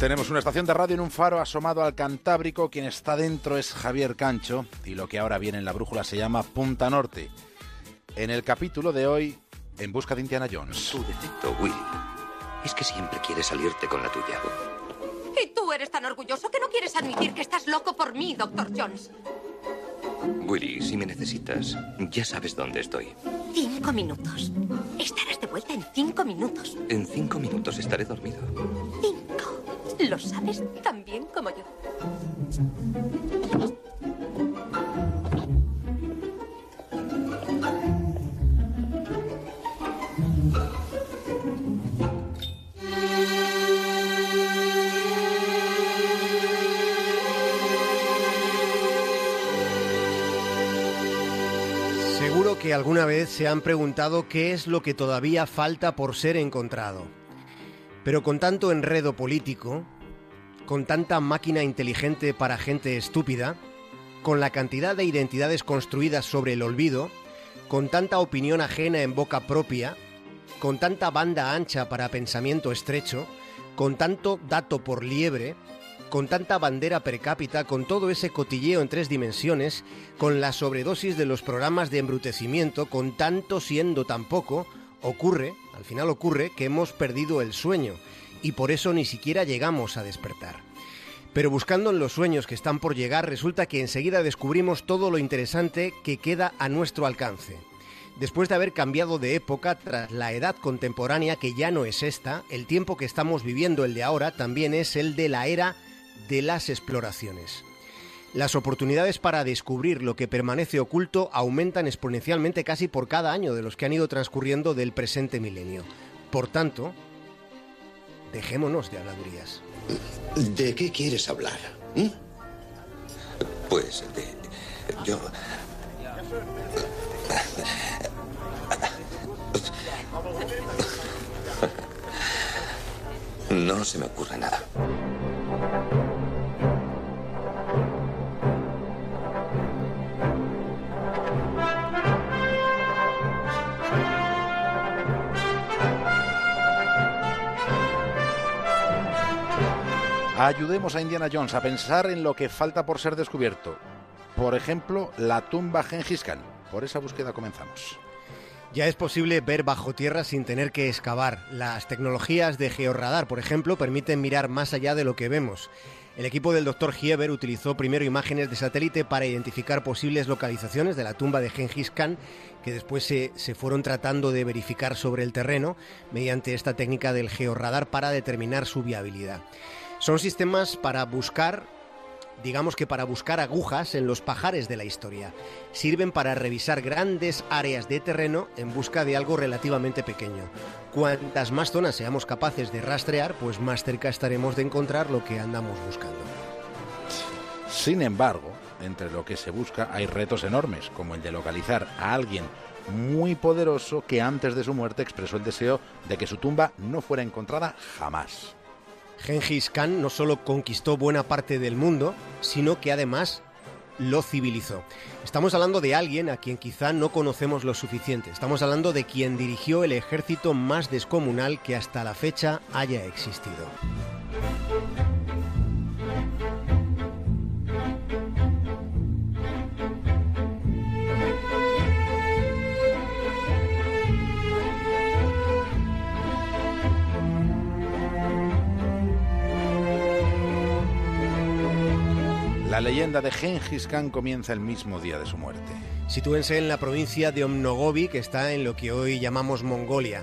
Tenemos una estación de radio en un faro asomado al Cantábrico. Quien está dentro es Javier Cancho y lo que ahora viene en la brújula se llama Punta Norte. En el capítulo de hoy, En busca de Indiana Jones. Tu defecto, Willy, es que siempre quieres salirte con la tuya. Y tú eres tan orgulloso que no quieres admitir que estás loco por mí, Doctor Jones. Willy, si me necesitas, ya sabes dónde estoy. Cinco minutos. Estarás de vuelta en cinco minutos. En cinco minutos estaré dormido. Cinco. Lo sabes tan bien como yo. Seguro que alguna vez se han preguntado qué es lo que todavía falta por ser encontrado. Pero con tanto enredo político, con tanta máquina inteligente para gente estúpida, con la cantidad de identidades construidas sobre el olvido, con tanta opinión ajena en boca propia, con tanta banda ancha para pensamiento estrecho, con tanto dato por liebre, con tanta bandera per cápita, con todo ese cotilleo en tres dimensiones, con la sobredosis de los programas de embrutecimiento, con tanto siendo tan poco, ocurre, al final ocurre, que hemos perdido el sueño y por eso ni siquiera llegamos a despertar. Pero buscando en los sueños que están por llegar, resulta que enseguida descubrimos todo lo interesante que queda a nuestro alcance. Después de haber cambiado de época tras la edad contemporánea, que ya no es esta, el tiempo que estamos viviendo, el de ahora, también es el de la era de las exploraciones. Las oportunidades para descubrir lo que permanece oculto aumentan exponencialmente casi por cada año de los que han ido transcurriendo del presente milenio. Por tanto, dejémonos de habladurías. ¿De qué quieres hablar? ¿Mm? Pues de. Yo. No se me ocurre nada. Ayudemos a Indiana Jones a pensar en lo que falta por ser descubierto. Por ejemplo, la tumba Gengis Khan. Por esa búsqueda comenzamos. Ya es posible ver bajo tierra sin tener que excavar. Las tecnologías de georradar, por ejemplo, permiten mirar más allá de lo que vemos. El equipo del Dr. Hieber utilizó primero imágenes de satélite para identificar posibles localizaciones de la tumba de Gengis Khan, que después se, se, fueron tratando de verificar sobre el terreno mediante esta técnica del georradar para determinar su viabilidad. Son sistemas para buscar, digamos que para buscar agujas en los pajares de la historia. Sirven para revisar grandes áreas de terreno en busca de algo relativamente pequeño. Cuantas más zonas seamos capaces de rastrear, pues más cerca estaremos de encontrar lo que andamos buscando. Sin embargo, entre lo que se busca hay retos enormes, como el de localizar a alguien muy poderoso que antes de su muerte expresó el deseo de que su tumba no fuera encontrada jamás. Gengis Khan no solo conquistó buena parte del mundo, sino que además lo civilizó. Estamos hablando de alguien a quien quizá no conocemos lo suficiente. Estamos hablando de quien dirigió el ejército más descomunal que hasta la fecha haya existido. La leyenda de Gengis Khan comienza el mismo día de su muerte. Sitúense en la provincia de Omnogobi, que está en lo que hoy llamamos Mongolia.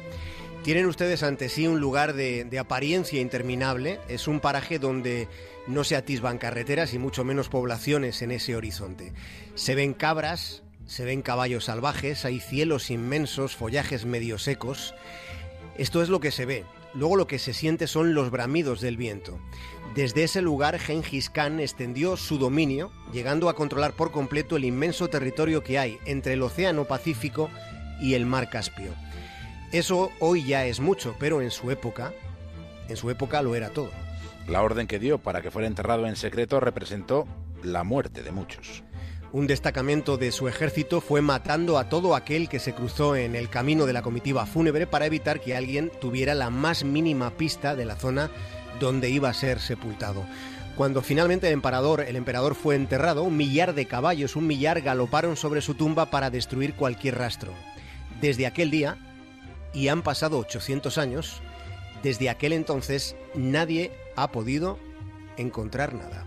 Tienen ustedes ante sí un lugar de, de, apariencia interminable. Es un paraje donde no se atisban carreteras y mucho menos poblaciones en ese horizonte. Se ven cabras, se ven caballos salvajes, hay cielos inmensos, follajes medio secos. Esto es lo que se ve. Luego lo que se siente son los bramidos del viento. Desde ese lugar Gengis Khan extendió su dominio, llegando a controlar por completo el inmenso territorio que hay entre el Océano Pacífico y el Mar Caspio. Eso hoy ya es mucho, pero en su época, en su época lo era todo. La orden que dio para que fuera enterrado en secreto representó la muerte de muchos. Un destacamento de su ejército fue matando a todo aquel que se cruzó en el camino de la comitiva fúnebre para evitar que alguien tuviera la más mínima pista de la zona donde iba a ser sepultado. Cuando finalmente el emperador, el emperador fue enterrado, un millar de caballos, un millar galoparon sobre su tumba para destruir cualquier rastro. Desde aquel día, y han pasado 800 años, desde aquel entonces nadie ha podido encontrar nada.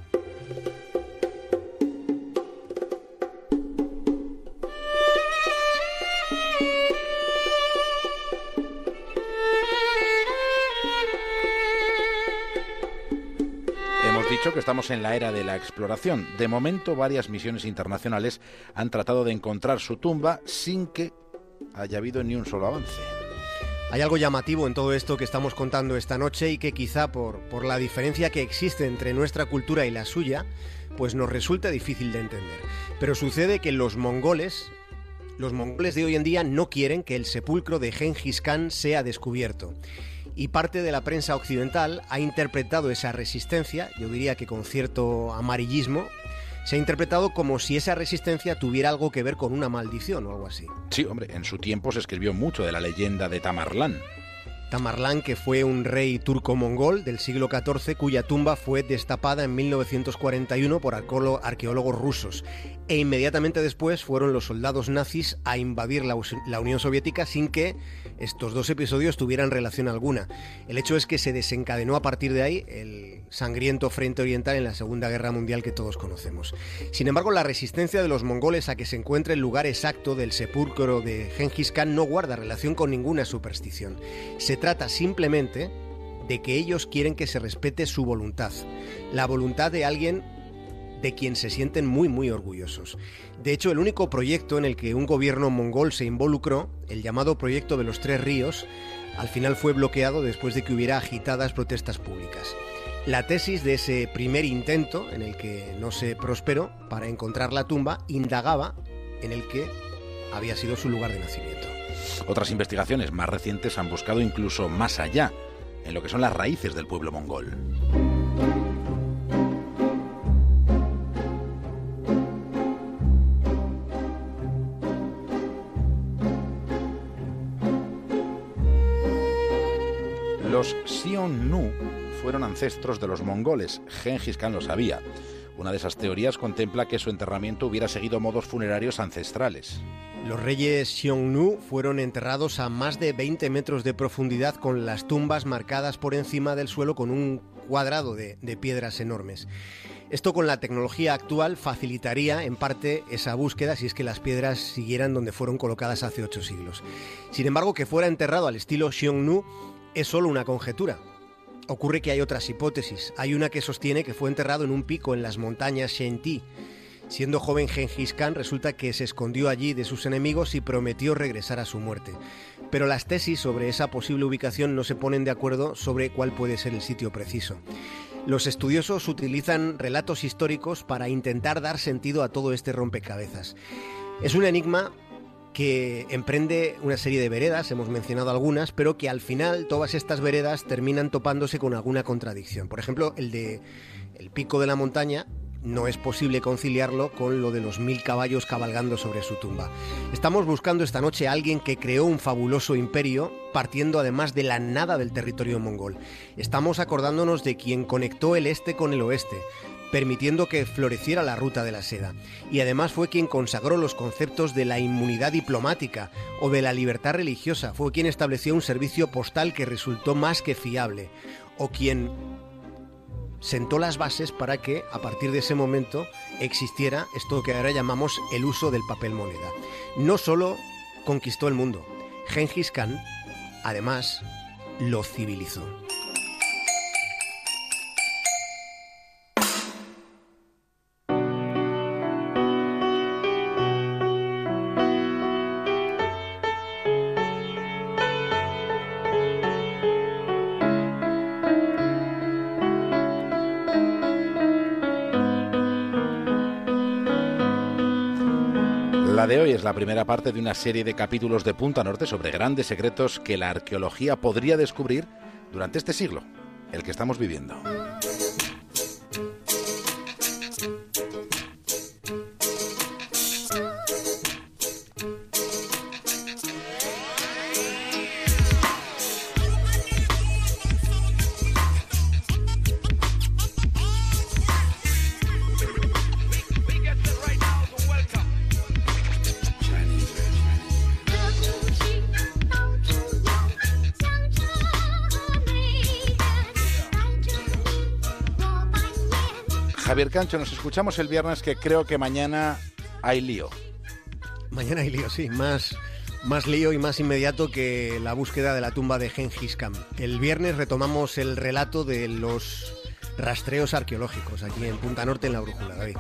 Dicho que estamos en la era de la exploración. De momento, varias misiones internacionales han tratado de encontrar su tumba sin que haya habido ni un solo avance. Hay algo llamativo en todo esto que estamos contando esta noche y que quizá por, por la diferencia que existe entre nuestra cultura y la suya, pues nos resulta difícil de entender. Pero sucede que los mongoles, los mongoles de hoy en día no quieren que el sepulcro de Genghis Khan sea descubierto y parte de la prensa occidental ha interpretado esa resistencia, yo diría que con cierto amarillismo, se ha interpretado como si esa resistencia tuviera algo que ver con una maldición o algo así. Sí, hombre, en su tiempo se escribió mucho de la leyenda de Tamarlán. Tamarlán, que fue un rey turco-mongol del siglo XIV, cuya tumba fue destapada en 1941 por arqueólogos rusos. E inmediatamente después fueron los soldados nazis a invadir la, Unión Soviética sin que estos dos episodios tuvieran relación alguna. El hecho es que se desencadenó a partir de ahí el sangriento frente oriental en la Segunda Guerra Mundial que todos conocemos. Sin embargo, la resistencia de los mongoles a que se encuentre el lugar exacto del sepulcro de Genghis Khan no guarda relación con ninguna superstición. Trata simplemente de que ellos quieren que se respete su voluntad, la voluntad de alguien de quien se sienten muy muy orgullosos. De hecho, el único proyecto en el que un gobierno mongol se involucró, el llamado Proyecto de los Tres Ríos, al final fue bloqueado después de que hubiera agitadas protestas públicas. La tesis de ese primer intento, en el que no se prosperó, para encontrar la tumba, indagaba en el que había sido su lugar de nacimiento. Otras investigaciones más recientes han buscado incluso más allá, en lo que son las raíces del pueblo mongol. Los Xiongnu fueron ancestros de los mongoles. Genghis Khan lo sabía. Una de esas teorías contempla que su enterramiento hubiera seguido modos funerarios ancestrales. Los reyes Xiongnu fueron enterrados a más de 20 metros de profundidad con las tumbas marcadas por encima del suelo con un cuadrado de, piedras enormes. Esto con la tecnología actual facilitaría en parte esa búsqueda si es que las piedras siguieran donde fueron colocadas hace ocho siglos. Sin embargo, que fuera enterrado al estilo Xiongnu es solo una conjetura. Ocurre que hay otras hipótesis. Hay una que sostiene que fue enterrado en un pico en las montañas Shenti. Siendo joven Genghis Khan resulta que se escondió allí de sus enemigos y prometió regresar a su muerte. Pero las tesis sobre esa posible ubicación no se ponen de acuerdo sobre cuál puede ser el sitio preciso. Los estudiosos utilizan relatos históricos para intentar dar sentido a todo este rompecabezas. Es un enigma que emprende una serie de veredas, hemos mencionado algunas, pero que al final todas estas veredas terminan topándose con alguna contradicción. Por ejemplo, el de el pico de la montaña no es posible conciliarlo con lo de los mil caballos cabalgando sobre su tumba. Estamos buscando esta noche a alguien que creó un fabuloso imperio, partiendo además de la nada del territorio mongol. Estamos acordándonos de quien conectó el este con el oeste, permitiendo que floreciera la ruta de la seda. Y además fue quien consagró los conceptos de la inmunidad diplomática o de la libertad religiosa, fue quien estableció un servicio postal que resultó más que fiable, o quien sentó las bases para que a partir de ese momento existiera esto que ahora llamamos el uso del papel moneda. No solo conquistó el mundo, Genghis Khan además lo civilizó. De hoy es la primera parte de una serie de capítulos de Punta Norte sobre grandes secretos que la arqueología podría descubrir durante este siglo, el que estamos viviendo. Javier Cancho, nos escuchamos el viernes que creo que mañana hay lío. Mañana hay lío, sí, más, más lío y más inmediato que la búsqueda de la tumba de Gengis Khan. El viernes retomamos el relato de los rastreos arqueológicos aquí en Punta Norte en la Brújula, David.